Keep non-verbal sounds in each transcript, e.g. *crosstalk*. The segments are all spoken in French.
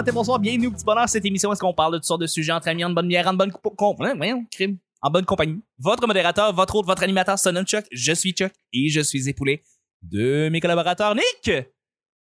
matin, bonsoir, bienvenue au petit bonheur. Cette émission, est-ce qu'on parle de toutes sortes de sujets entre amis, en bonne bière, en bonne co- com- ouais, voyons, crime, en bonne compagnie. Votre modérateur, votre hôte, votre animateur, son nom Chuck. Je suis Chuck et je suis épaulé de mes collaborateurs. Nick!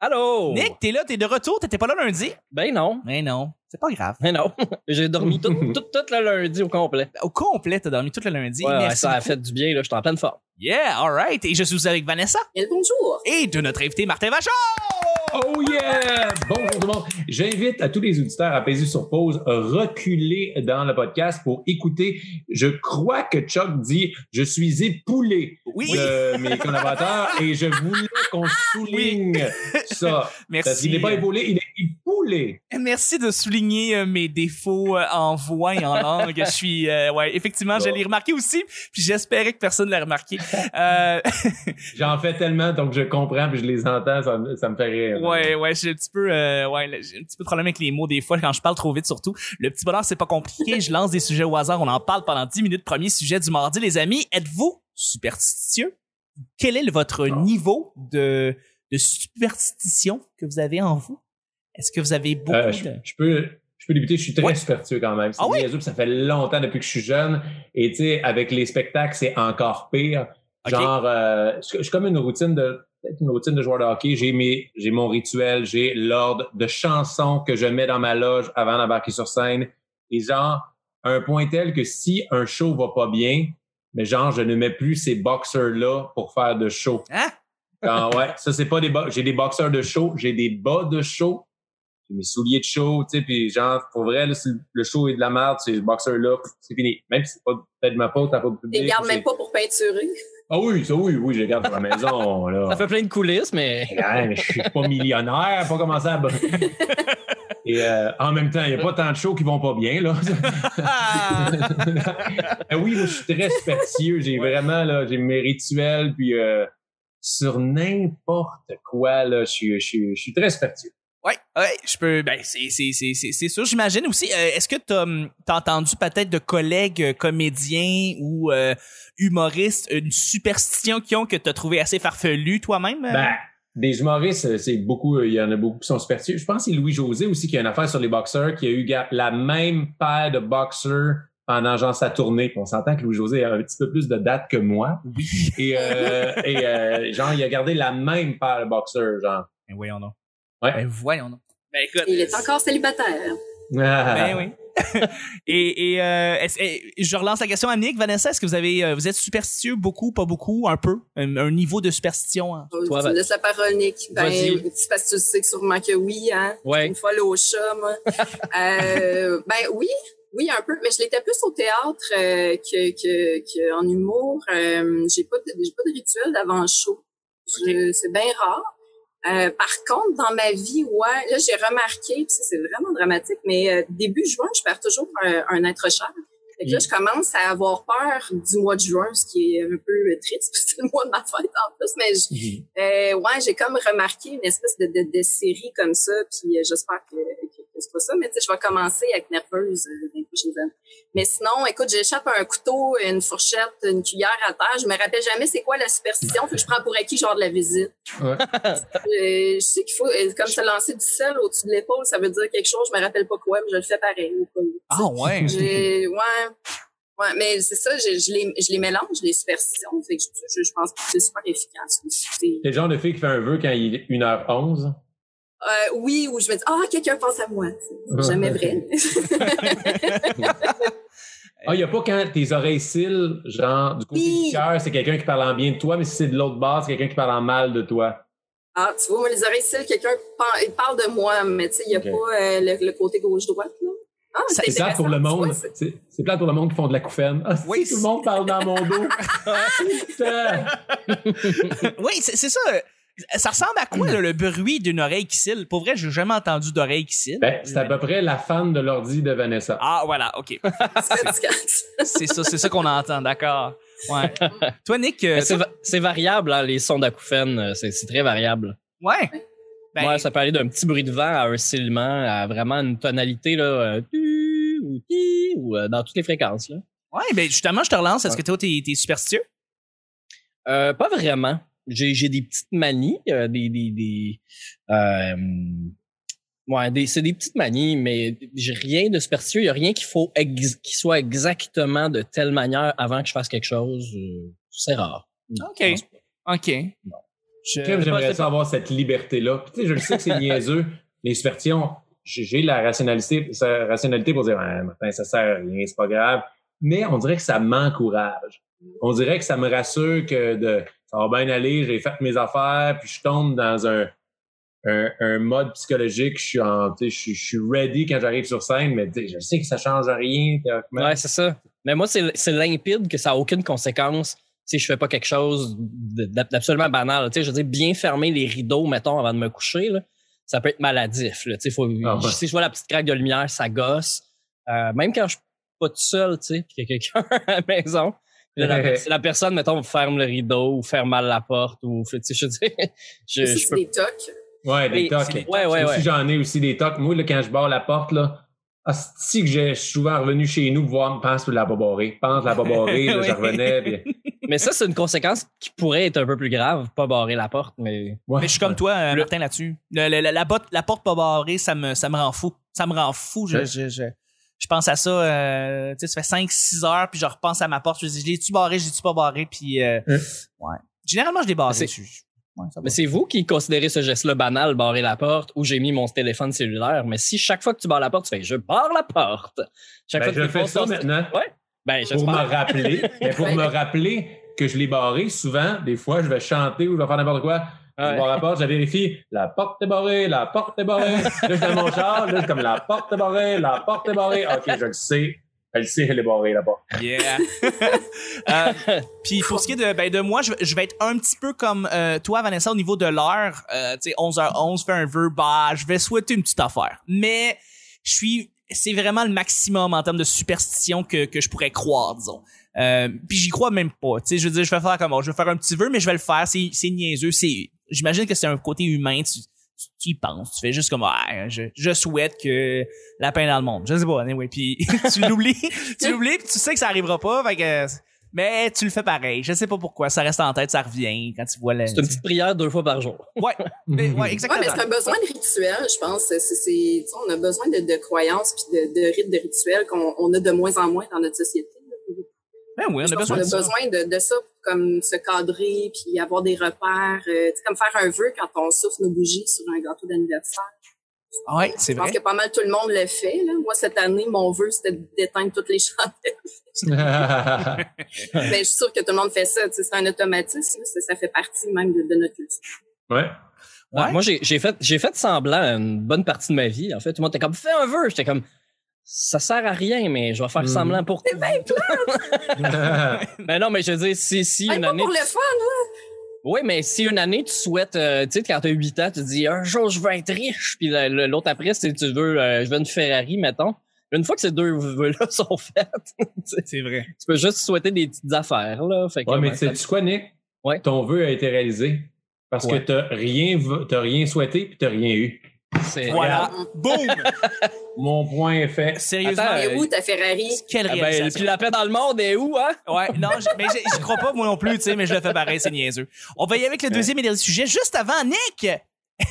Allô? Nick, t'es là, t'es de retour, t'étais pas là lundi? Ben non. Mais non, c'est pas grave. Ben non. *laughs* J'ai dormi tout, *laughs* tout, tout le lundi au complet. Au complet, t'as dormi tout le lundi. Ouais, ouais, Merci ça a beaucoup. fait du bien, là. J'étais en pleine forme. Yeah, alright. Et je suis avec Vanessa Et bonjour. et de notre invité Martin Vachon. Oh yeah! Bonjour tout le monde. J'invite à tous les auditeurs à peser sur pause, reculer dans le podcast pour écouter. Je crois que Chuck dit « Je suis époulé Oui. de mes collaborateurs et je voulais qu'on souligne ça. *laughs* Parce Merci. qu'il n'est pas épaulé, il est époulé. Merci de souligner euh, mes défauts euh, en voix et en langue. Je suis, euh, ouais, effectivement, je Bon. l'ai remarqué aussi, puis j'espérais que personne ne l'a remarqué. Euh, *laughs* J'en fais tellement, donc je comprends puis je les entends, ça, me- ça me fait rire. ouais, ouais, j'ai un petit peu, euh, ouais, j'ai un petit peu de problème avec les mots des fois quand je parle trop vite surtout. Le petit bonheur, c'est pas compliqué. Je lance des sujets au hasard, on en parle pendant 10 minutes. Premier sujet du mardi, les amis. Êtes-vous superstitieux? Quel est votre Oh. niveau de, de superstition que vous avez en vous? Est-ce que vous avez beaucoup Euh, je, de... je peux, je peux débuter. Je suis très Ouais. superstitieux quand même. Ah oui? ça fait longtemps depuis que je suis jeune. Et tu sais, avec les spectacles, c'est encore pire. Genre, euh, je, suis comme une routine de peut-être une routine de joueur de hockey. J'ai mes, j'ai mon rituel, j'ai l'ordre de chansons que je mets dans ma loge avant d'embarquer sur scène. Et genre, un point tel que si un show va pas bien, mais genre, je ne mets plus ces boxers-là pour faire de show. Hein? Ah ouais, ça c'est pas des bo- j'ai des boxeurs de show, j'ai des bas de show, j'ai mes souliers de show, tu sais, puis genre pour vrai là, si le show est de la merde, ces boxeurs là, c'est fini. Même si c'est pas peut-être de ma faute, t'as pas de Tu public. les gardes même pas pour peinturer. Ah oui, ça oui, oui, je les garde à la maison là. Ça fait plein de coulisses, mais. Ouais, mais je suis pas millionnaire, pas commencer à *laughs* Et euh, en même temps, il n'y a pas tant de shows qui vont pas bien là. Ah *laughs* oui, je suis très superstitieux. J'ai vraiment, là, j'ai mes rituels, puis euh, sur n'importe quoi, là, je suis, je suis, je suis très superstitieux. Ouais, ouais, je peux. Ben, c'est c'est c'est c'est c'est sûr. J'imagine aussi. euh, Est-ce que t'as hum, t'as entendu peut-être de collègues euh, comédiens ou euh, humoristes une superstition qui ont que t'as trouvé assez farfelu toi-même? euh? Ben, des humoristes, euh, c'est beaucoup, il y en a beaucoup qui sont superstitieux. Je pense que c'est Louis-José aussi qui a une affaire sur les boxeurs, qui a eu la même paire de boxeurs pendant genre sa tournée. On s'entend que Louis-José a un petit peu plus de dates que moi. oui. Et, euh, *laughs* et euh, genre, il a gardé la même paire de boxeurs, genre. Ben voyons donc. Ouais. Ben voyons donc. Ben écoute. Il est encore célibataire. Ben oui. *laughs* et et euh, eh, je relance la question à Nick, Vanessa. Est-ce que vous avez euh, vous êtes superstitieux beaucoup, pas beaucoup, un peu, un, un niveau de superstition? hein? Toi, tu me laisses la parole, Nick. Ben, parce que tu sais que sûrement que oui, hein? Ouais. Une fois au chat, moi. *laughs* euh, ben oui, oui, un peu. Mais je l'étais plus au théâtre euh, que, que, que en humour. Euh, j'ai pas de, j'ai pas de rituel d'avant le show. Je- C'est bien rare. Euh, par contre, dans ma vie, ouais, là, j'ai remarqué, puis ça, c'est vraiment dramatique, mais euh, début juin, je perds toujours un, un être cher. Fait que là, je commence à avoir peur du mois de juin, ce qui est un peu triste, *laughs* parce que c'est le mois de ma fête en plus, mais je, euh, ouais, j'ai comme remarqué une espèce de, de, de série comme ça, puis euh, j'espère que c'est pas ça, mais tu sais, je vais commencer à être nerveuse euh, dans les prochaines années. Mais sinon, écoute, j'échappe un couteau, une fourchette, une cuillère à terre, je me rappelle jamais c'est quoi la superstition, fait que je prends pour acquis genre de la visite. Ouais. *laughs* Euh, je sais qu'il faut, euh, comme se lancer du sel au-dessus de l'épaule, ça veut dire quelque chose, je me rappelle pas quoi, mais je le fais pareil. Ah ouais. Ouais. Ouais, mais c'est ça, je, je, les, je les mélange, les superstitions. Fait que je, je, je pense que c'est super efficace. C'est- le genre de fille qui fait un vœu quand il est 1h11. Euh, oui, ou je me dis, ah, quelqu'un pense à moi. C'est jamais vrai. Ah, il n'y a pas quand tes oreilles cils, genre, du côté Oui. du cœur, c'est quelqu'un qui parle en bien de toi, mais si c'est de l'autre base, c'est quelqu'un qui parle en mal de toi. ah, tu vois, moi, les oreilles cils, quelqu'un par- il parle de moi, mais tu sais, il n'y a pas euh, le, le côté gauche-droite, là. Ah, c'est plate pour le monde. C'est plate pour le monde qui font de la couffaine. Ah, Oui, tout le monde parle dans mon dos. *laughs* Putain. oui, c'est ça. Ça ressemble à quoi là, le bruit d'une oreille qui cille? Pour vrai, j'ai jamais entendu d'oreille qui cille. Ben, c'est à peu près la fan de l'ordi de Vanessa. Ah voilà, ok. *laughs* c'est ça, c'est ça qu'on entend, d'accord. Ouais. Toi, Nick, euh, C'est va- variable, hein, les sons d'acouphènes. euh, C'est c'est très variable. ouais. Ben, ouais, ça peut aller d'un petit bruit de vent à un silement à vraiment une tonalité, là, euh, tu ou ti ou euh, dans toutes les fréquences, là. ouais, ben justement, je te relance. Est-ce que toi, t'es t'es superstitieux? Euh, pas vraiment. J'ai j'ai des petites manies, euh, des des des euh, Ouais, des- c'est des petites manies, mais j'ai rien de superstitieux. Il y a rien qu'il faut ex- qui soit exactement de telle manière avant que je fasse quelque chose. Euh, C'est rare. Non, OK. pas- J'aimerais ça avoir cette liberté-là. Tu sais, je le sais que c'est niaiseux. *laughs* Les superstitions, j'ai j'ai la rationalité, sa rationalité pour dire, ouais, Martin, ça sert à rien, c'est pas grave. Mais on dirait que ça m'encourage. On dirait que ça me rassure que de, ça va bien aller, j'ai fait mes affaires, puis je tombe dans un, un, un mode psychologique. Je suis en, je suis- je suis ready quand j'arrive sur scène, mais je sais que ça change rien. Ouais, c'est ça. Mais moi, c'est limpide que ça n'a aucune conséquence si je fais pas quelque chose d'absolument banal. Tu sais, je veux dire, bien fermer les rideaux, mettons, avant de me coucher, là, ça peut être maladif. Là. Tu sais, faut, Ah ouais. Si je vois la petite craque de lumière, ça gosse. Euh, même quand je suis pas tout seul, tu sais, puis qu'il y a quelqu'un *laughs* à la maison, la, *laughs* si la personne, mettons, ferme le rideau ou ferme mal la porte ou, tu sais, je veux dire, *laughs* je, je c'est peux des tocs. Ouais, des tocs. ouais, ouais, Moi ouais. j'en ai aussi des tocs. Moi, là, quand je barre la porte, là, si que j'ai- je suis souvent revenu chez nous pour voir, pense, la barrée. Pense, la barrée, là, *laughs* Oui. je revenais. puis- Mais ça, c'est une conséquence qui pourrait être un peu plus grave, pas barrer la porte, mais. Ouais. Mais je suis comme toi, euh, Martin, là-dessus. La, la botte- la porte pas barrée, ça me, ça me rend fou. Ça me rend fou. Je, je, je pense à ça, euh, tu sais, ça fait 5-6 heures, puis je repense à ma porte. Je me dis, je l'ai-tu barré, je l'ai-tu pas barré, puis euh, Hein? ouais. Généralement, je l'ai barré. Ouais. Mais c'est vous qui considérez ce geste-là banal, barrer la porte, où j'ai mis mon téléphone cellulaire. Mais si chaque fois que tu barres la porte, tu fais je barre la porte. Chaque Ben, fois que je tu fais ça ton- maintenant. Ben, Pour me rappeler. *laughs* mais pour me rappeler que je l'ai barré, souvent, des fois, je vais chanter ou je vais faire n'importe quoi. Je Ouais. barre la porte, je vérifie. La porte est barrée, la porte est barrée. *laughs* Là, je dans mon char, là, comme la porte est barrée, la porte est barrée. OK, je le sais. Elle le sait, elle est barrée, porte. Yeah. *laughs* Euh, Puis pour ce qui est de, ben, de moi, je, vais- je vais être un petit peu comme euh, toi, Vanessa, au niveau de l'heure. Euh, tu sais, 11h11, fais un vœu, bah, je vais souhaiter une petite affaire. Mais je suis, c'est vraiment le maximum en termes de superstition que, que je pourrais croire, disons. Euh, puis j'y crois même pas. Tu sais, je veux dire, je vais faire comme, je vais faire un petit vœu, mais je vais le faire. C'est, c'est niaiseux. C'est, j'imagine que c'est un côté humain. Tu, tu, tu y penses. Tu fais juste comme, ah, je, je souhaite que la paix dans le monde. Je sais pas, anyway. Puis *laughs* tu l'oublies, tu l'oublies, puis tu sais que ça arrivera pas. Fait que, mais tu le fais pareil. Je sais pas pourquoi. Ça reste en tête, ça revient quand tu vois la. C'est une petite prière deux fois par jour. Ouais, mais, ouais, Ouais, exactement. mais c'est un besoin de rituel, je pense. C'est, c'est, tu sais, on a besoin de, de croyances puis de, de rites de rituels qu'on on a de moins en moins dans notre société. Ben oui, on Je a besoin de ça. de, de ça, pour comme se cadrer puis avoir des repères. euh, comme faire un vœu quand on souffle nos bougies sur un gâteau d'anniversaire. Ouais, c'est Je pense vrai. que pas mal tout le monde le fait. Là. Moi, cette année, mon vœu, c'était d'éteindre toutes les chandelles. Mais *laughs* je suis sûre que tout le monde fait ça. tu sais, C'est un automatisme. Ça, ça fait partie même de, de notre culture. ouais. Ouais. Moi, j'ai j'ai fait, j'ai fait semblant une bonne partie de ma vie. En fait, tout le monde était comme, fais un vœu. J'étais comme, ça sert à rien, mais je vais faire Mhm. semblant pour toi. *laughs* Mais non, mais je veux dire, si, si une pas année. pour le fun, là. Oui, mais si une année, tu souhaites, euh, tu sais, quand t'as 8 ans, tu te dis, un jour, je veux être riche. Puis l'autre après, c'est tu veux, euh, je veux une Ferrari, mettons. Une fois que ces deux vœux-là *laughs* sont faits, C'est vrai. tu peux juste souhaiter des petites affaires, là. Fait que, Ouais, mais tu sais quoi, Nick? Ouais. Ton vœu a été réalisé. Parce Ouais. que t'as rien, rien souhaité puis t'as rien eu. C'est- Voilà. Boum! *laughs* Mon point est fait. Sérieusement. Attends, Et euh, où ta Ferrari? Quelle Ah ben, puis la paix dans le monde est où, hein? Ouais, non, j- mais j- j'y crois pas moi non plus, tu sais, mais je le fais pareil, c'est niaiseux. On va y aller avec le deuxième et dernier sujet. Juste avant, Nick!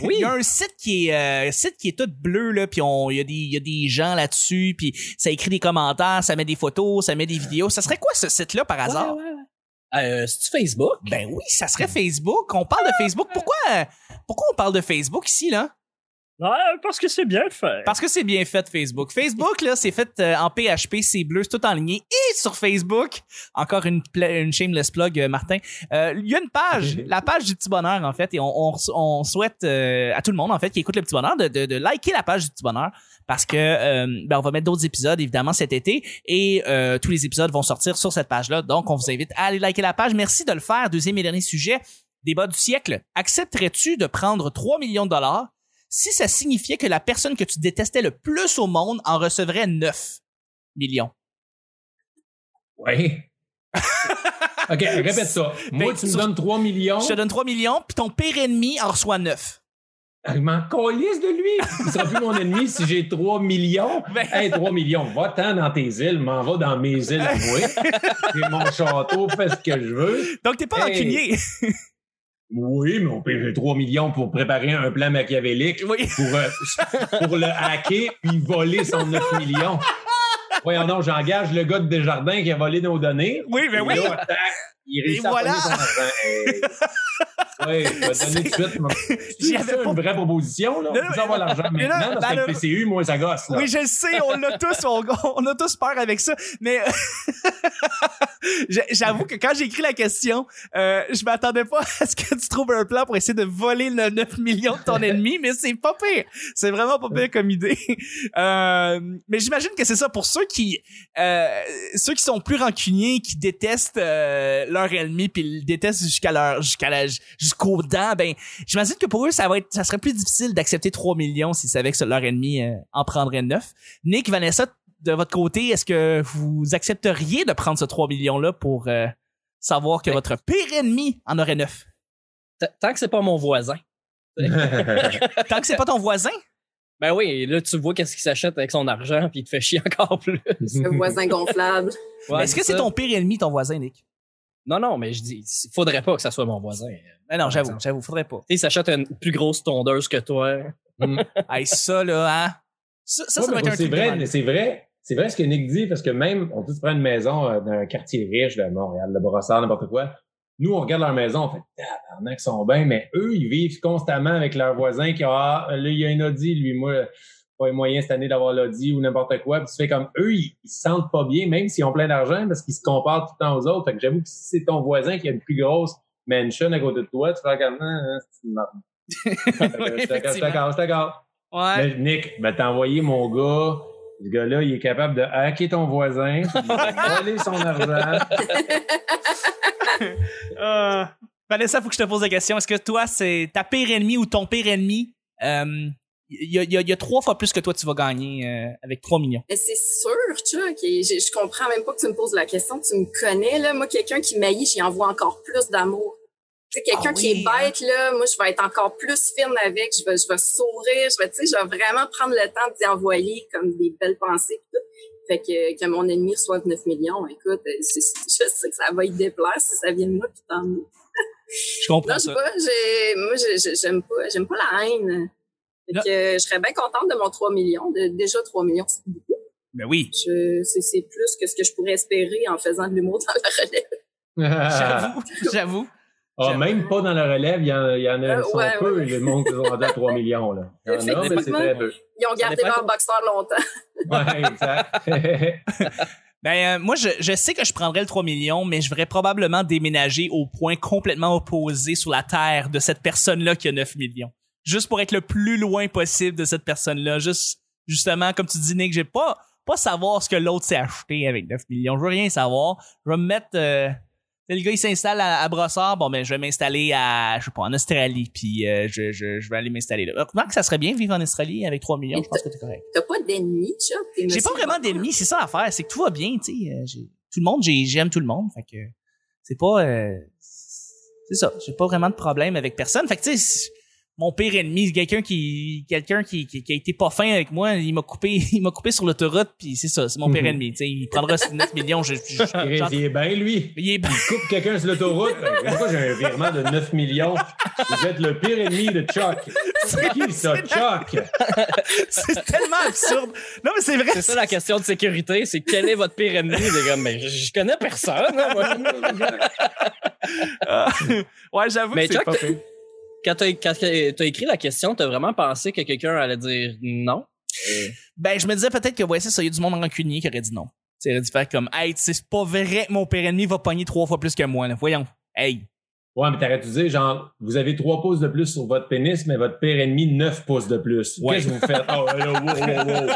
Oui. Il y a un site qui est euh, un site qui est tout bleu là, puis on il y a des il y a des gens là-dessus, puis ça écrit des commentaires, ça met des photos, ça met des vidéos. Ça serait quoi ce site là par hasard? Ouais, ouais, ouais. Euh, c'est-tu Facebook? Ben oui, ça serait Facebook. On parle de Facebook. Pourquoi euh, pourquoi on parle de Facebook ici là? Ouais, parce que c'est bien fait. Parce que c'est bien fait Facebook. Facebook là, c'est fait euh, en PHP, c'est bleu, c'est tout en ligne et sur Facebook. Encore une pla- une shameless plug euh, Martin. Euh, Il y a une page, *laughs* la page du petit bonheur en fait et on, on, on souhaite euh, à tout le monde en fait qui écoute le petit bonheur de, de, de liker la page du petit bonheur parce que euh, ben, on va mettre d'autres épisodes évidemment cet été et euh, tous les épisodes vont sortir sur cette page-là. Donc on vous invite à aller liker la page. Merci de le faire. Deuxième et dernier sujet, débat du siècle. Accepterais-tu de prendre 3 millions de dollars si ça signifiait que la personne que tu détestais le plus au monde en recevrait 9 millions? Oui. *laughs* OK, répète ça. Moi, Ben, tu me donnes 3 millions. Je te donne 3 millions, puis ton pire ennemi en reçoit 9. Je m'en calisse de lui. Il sera plus mon ennemi si j'ai 3 millions. *laughs* Ben- Hey, 3 millions. Va-t'en dans tes îles, m'en va dans mes îles à moi. *laughs* J'ai mon château, fais ce que je veux. Donc t'es pas Hey. rancunier. Oui, mais on paye 3 millions pour préparer un plan machiavélique Oui. pour, euh, *laughs* pour le hacker puis voler son 9 millions. Voyons non, j'engage le gars de Desjardins qui a volé nos données. Oui, mais Et oui. là, il Et voilà. pogner son argent. *laughs* Oui, je vais te donner tout de suite. *laughs* J'y avais pas- une vraie proposition, là. Non, avoir l'argent maintenant parce que ben le PCU, moi, ça gosse, là. Oui, je le sais, on l'a tous, on, on a tous peur avec ça. Mais *laughs* j'avoue que quand j'ai écrit la question, euh, je m'attendais pas à ce que tu trouves un plan pour essayer de voler le 9 millions de ton *laughs* ennemi, mais c'est pas pire. C'est vraiment pas pire comme idée. Euh, mais j'imagine que c'est ça pour ceux qui euh, ceux qui sont plus rancuniers, qui détestent leur ennemi puis le détestent jusqu'à leur jusqu'à la jusqu'aux dents, ben j'imagine que pour eux ça va être ça serait plus difficile d'accepter 3 millions s'ils savaient que leur ennemi euh, en prendrait 9. Nick, Vanessa, de votre côté, est-ce que vous accepteriez de prendre ce 3 millions là pour euh, savoir que Ben- votre pire ennemi en aurait 9 T- Tant que c'est pas mon voisin. *laughs* Tant que c'est pas ton voisin? Ben oui, là, tu vois qu'est-ce qu'il s'achète avec son argent, puis il te fait chier encore plus. Le voisin gonflable. Ouais, Est-ce que c'est ton pire ennemi ton voisin Nick? Non, non, mais je dis, il faudrait pas que ça soit mon voisin. Tu Ben non, j'avoue, j'avoue, faudrait pas. sais, il s'achète une plus grosse tondeuse que toi. *laughs* Hey, ça là, hein? Ça, ça, ça Ouais, doit mais être un c'est vrai, c'est vrai. C'est vrai ce que Nick dit, parce que même, on dit, tu prends une maison euh, dans un quartier riche de Montréal, de Brossard, n'importe quoi. Nous, on regarde leur maison, on fait, tabarnak, ils sont bien, mais eux, ils vivent constamment avec leurs voisins qui ont, ah, là, il y a un Audi, lui, moi, pas les moyens cette année d'avoir l'Audi ou n'importe quoi. Puis tu fais comme, eux, ils, ils se sentent pas bien, même s'ils ont plein d'argent, parce qu'ils se comparent tout le temps aux autres. Fait que j'avoue que si c'est ton voisin qui a une plus grosse mansion à côté de toi, tu fais comme, ah, ah, c'est une *laughs* *laughs* Je d'accord, d'accord. Ouais. Nick, ben, t'as envoyé mon gars. Ce gars-là, il est capable de hacker ton voisin, *laughs* de voler son argent. Euh, Vanessa, faut que je te pose la question. Est-ce que toi, c'est ta pire ennemi ou ton pire ennemi? euh, Il y, a, il y a- il y a trois fois plus que toi, tu vas gagner euh, avec 3 millions. Mais c'est sûr, Chuck. Je, je comprends même pas que tu me poses la question. Tu me connais, là. Moi, quelqu'un qui m'haït, j'y envoie encore plus d'amour. Tu sais, quelqu'un Ah qui est bête, là, moi, je vais être encore plus fine avec. Je vais, je vais sourire. Je vais, tu sais, je vais vraiment prendre le temps d'y envoyer comme des belles pensées. tout. Fait que, que mon ennemi reçoive 9 millions, écoute, euh, je sais que ça va y déplaire si ça vient de moi, puis tant mieux. Je comprends Non, ça. pas, moi, j'ai- j'ai- j'aime pas, j'aime pas la haine. Fait Non. que, euh, je serais bien contente de mon 3 millions. De- déjà, 3 millions, c'est beaucoup. Ben oui. C'est, plus que ce que je pourrais espérer en faisant de l'humour dans la relève. *laughs* J'avoue. *laughs* J'avoue. Ah, même pas dans la relève, il y en, il y en a Euh, sont ouais, peu, ouais. les monde qui sont rendus à 3 *laughs* millions. Là. Il y en a, mais c'est très peu. Ils ont gardé leur boxeur longtemps. Ouais, exact. Ben, euh, moi, je, je sais que je prendrais le 3 millions, mais je vais probablement déménager au point complètement opposé sur la terre de cette personne-là qui a 9 millions. Juste pour être le plus loin possible de cette personne-là. Juste, justement, comme tu dis, Nick, j'ai pas, pas savoir ce que l'autre s'est acheté avec 9 millions. Je veux rien savoir. Je vais me mettre, euh, le gars, il s'installe à, à Brossard. Bon, ben, je vais m'installer à, je sais pas, en Australie. Puis, euh, je, je, je vais aller m'installer là. Comment que ça serait bien vivre en Australie avec 3 millions? Je pense que t'es correct. T'as pas d'ennemis, Chuck? J'ai pas vraiment d'ennemis, c'est ça l'affaire, c'est que tout va bien, tu sais. euh, Tout le monde, j'ai- j'aime tout le monde, fait que c'est pas, euh, c'est ça. J'ai pas vraiment de problème avec personne, fait que tu sais, mon pire ennemi, c'est quelqu'un qui, quelqu'un qui, qui, qui a été pas fin avec moi, il m'a coupé, *laughs* il m'a coupé sur l'autoroute, puis c'est ça, c'est mon pire Mhm. ennemi, tu sais. Il prendra 9 millions, je, *laughs* il est bien, lui. il est ben- Il coupe quelqu'un sur l'autoroute. *laughs* Pourquoi j'ai un virement de 9 millions? Vous êtes le pire ennemi de Chuck. C'est qui ça, Chuck? c'est tellement absurde. Non mais c'est vrai. C'est ça la question de sécurité, c'est quel est votre pire ennemi? Des gars, mais je, connais personne. hein, moi. Ah, ouais, j'avoue Mais que c'est Chuck, pas fait. Quand t'as quand t'as écrit la question, t'as vraiment pensé que quelqu'un allait dire non? Ben, je me disais peut-être que, ouais, c'est ça, y a du monde rancunier qui aurait dit non. Tu aurait dû faire comme, hey, tu c'est pas vrai mon père ennemi va pogner trois fois plus que moi, là. Voyons. Hey. Ouais, mais t'aurais dû dire, genre, vous avez 3 pouces de plus sur votre pénis, mais votre pire ennemi, 9 pouces de plus. Ouais. Qu'est-ce que vous faites? *laughs* Oh, là, wow, wow, wow.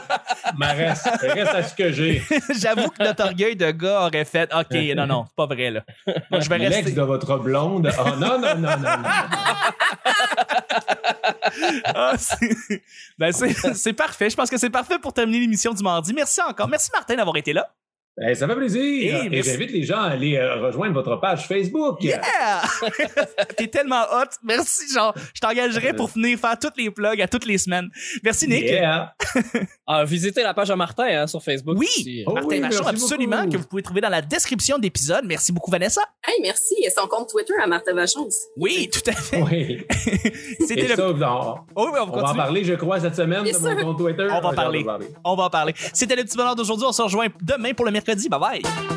Mais reste, reste à ce que j'ai. *laughs* J'avoue que notre orgueil de gars aurait fait, OK, non, non, c'est pas vrai, là. Moi, je vais L'ex rester. de votre blonde. Oh, non, non, non, non, non. Ah, c'est- ben, c'est c'est parfait. Je pense que c'est parfait pour terminer l'émission du mardi. Merci encore. Merci, Martin, d'avoir été là. Ça fait plaisir. Hey, Et merci. j'invite les gens à aller euh, rejoindre votre page Facebook. Yeah! *laughs* T'es tellement hot. Merci, genre, je t'engagerai pour venir faire toutes les plugs à toutes les semaines. Merci, Nick. Yeah. *laughs* Ah, visitez la page de Martin hein, sur Facebook. Oui, aussi. Oh, Martin oui, Vachon, merci absolument, beaucoup. que vous pouvez trouver dans la description de l'épisode. Merci beaucoup, Vanessa. Hey, merci. Et son compte Twitter à Martha Vachon aussi. Oui, tout à fait. Oui. *laughs* C'était Et le. ça, on, Oh oui, on va on va en parler, je crois, cette semaine de mon compte Twitter. On va en de parler. On va en parler. C'était le petit bonheur d'aujourd'hui. On se rejoint demain pour le mercredi. Bye bye.